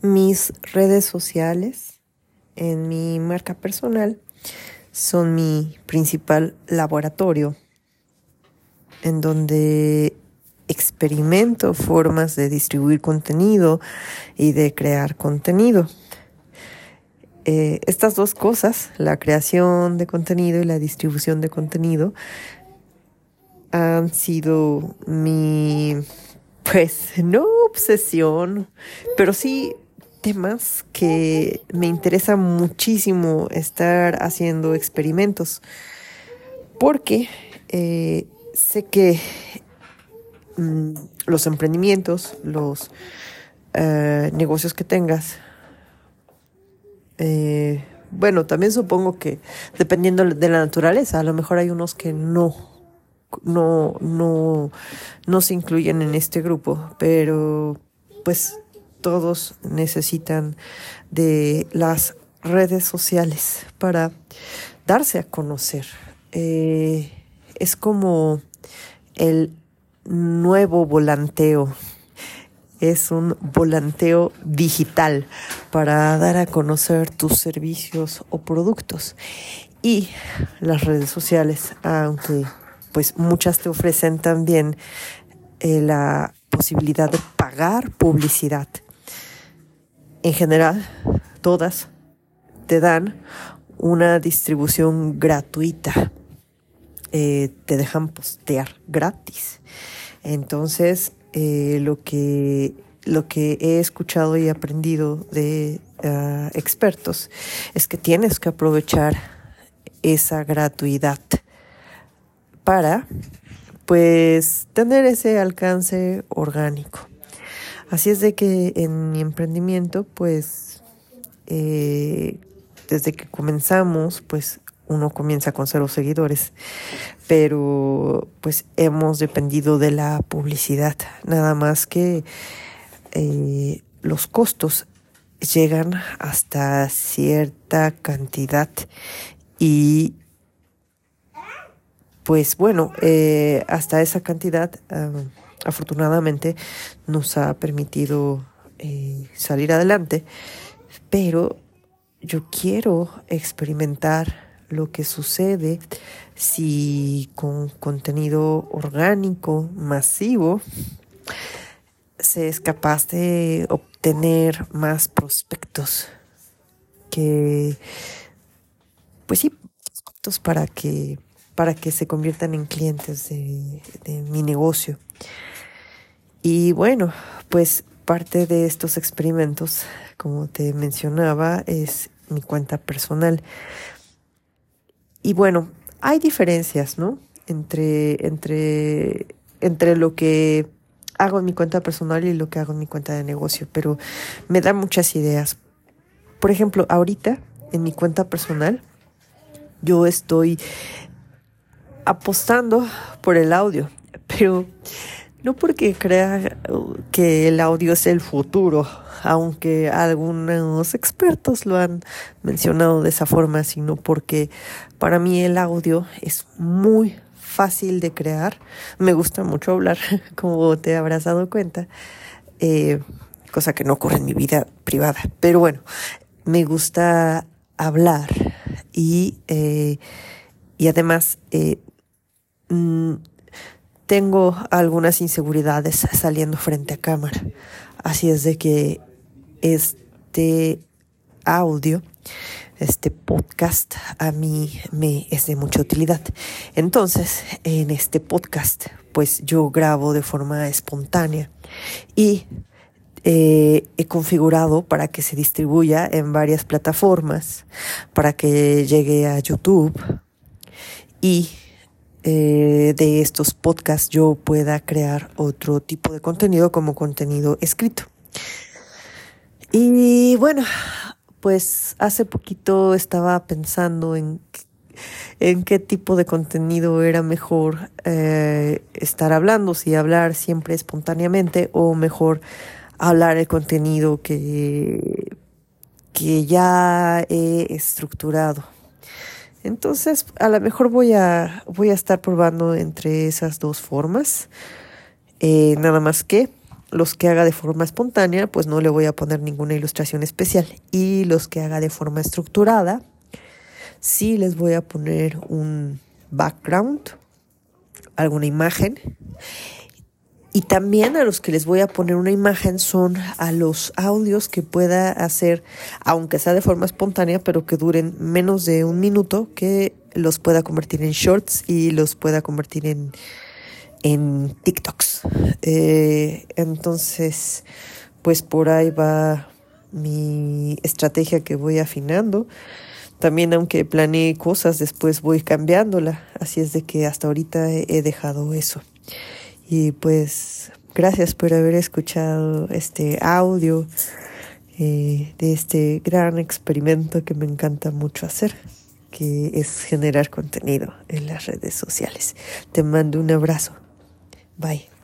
Mis redes sociales en mi marca personal son mi principal laboratorio en donde experimento formas de distribuir contenido y de crear contenido. Eh, estas dos cosas, la creación de contenido y la distribución de contenido, han sido mi, pues, no obsesión, pero sí temas que me interesa muchísimo estar haciendo experimentos, porque eh, sé que mm, los emprendimientos, los eh, negocios que tengas, eh, bueno, también supongo que dependiendo de la naturaleza, a lo mejor hay unos que no, no, no, no se incluyen en este grupo, pero pues todos necesitan de las redes sociales para darse a conocer. Eh, es como el nuevo volanteo es un volanteo digital para dar a conocer tus servicios o productos. Y las redes sociales, aunque pues muchas te ofrecen también eh, la posibilidad de pagar publicidad. En general, todas te dan una distribución gratuita. Eh, te dejan postear gratis. Entonces, eh, lo que lo que he escuchado y aprendido de ah, expertos es que tienes que aprovechar esa gratuidad para pues tener ese alcance orgánico. Así es de que en mi emprendimiento pues eh, desde que comenzamos pues uno comienza con cero seguidores, pero pues hemos dependido de la publicidad, nada más que eh, los costos llegan hasta cierta cantidad y pues bueno, eh, hasta esa cantidad afortunadamente nos ha permitido eh, salir adelante, pero yo quiero experimentar lo que sucede si con contenido orgánico, masivo, se es capaz de obtener más prospectos que, pues sí, prospectos para que, para que se conviertan en clientes de, mi negocio. Y bueno, pues parte de estos experimentos, como te mencionaba, es mi cuenta personal. Y bueno, hay diferencias, ¿no? Entre, entre, entre lo que hago en mi cuenta personal y lo que hago en mi cuenta de negocio, pero me da muchas ideas. Por ejemplo, ahorita en mi cuenta personal, yo estoy apostando por el audio, pero no porque crea que el audio es el futuro, aunque algunos expertos lo han mencionado de esa forma, sino porque para mí el audio es muy fácil de crear. Me gusta mucho hablar, como te habrás dado cuenta, eh, cosa que no ocurre en mi vida privada. Pero bueno, me gusta hablar y, eh, y además eh, mm, tengo algunas inseguridades saliendo frente a cámara. Así es de que este audio, este podcast a mí me es de mucha utilidad. Entonces, en este podcast, pues yo grabo de forma espontánea y eh, he configurado para que se distribuya en varias plataformas, para que llegue a YouTube y eh, de estos podcasts yo pueda crear otro tipo de contenido como contenido escrito. Y bueno, pues hace poquito estaba pensando en, en qué tipo de contenido era mejor eh, estar hablando, si hablar siempre espontáneamente o mejor hablar el contenido que, que ya he estructurado. Entonces, a lo mejor voy a, voy a estar probando entre esas dos formas. Eh, nada más que los que haga de forma espontánea, pues no le voy a poner ninguna ilustración especial. Y los que haga de forma estructurada, sí les voy a poner un background, alguna imagen. Y también a los que les voy a poner una imagen son a los audios que pueda hacer, aunque sea de forma espontánea, pero que duren menos de un minuto, que los pueda convertir en shorts y los pueda convertir en en TikToks. Eh, entonces, pues por ahí va mi estrategia que voy afinando. También aunque planeé cosas, después voy cambiándola. Así es de que hasta ahorita he, dejado eso. Y pues gracias por haber escuchado este audio eh, de este gran experimento que me encanta mucho hacer que es generar contenido en las redes sociales. Te mando un abrazo. Bye.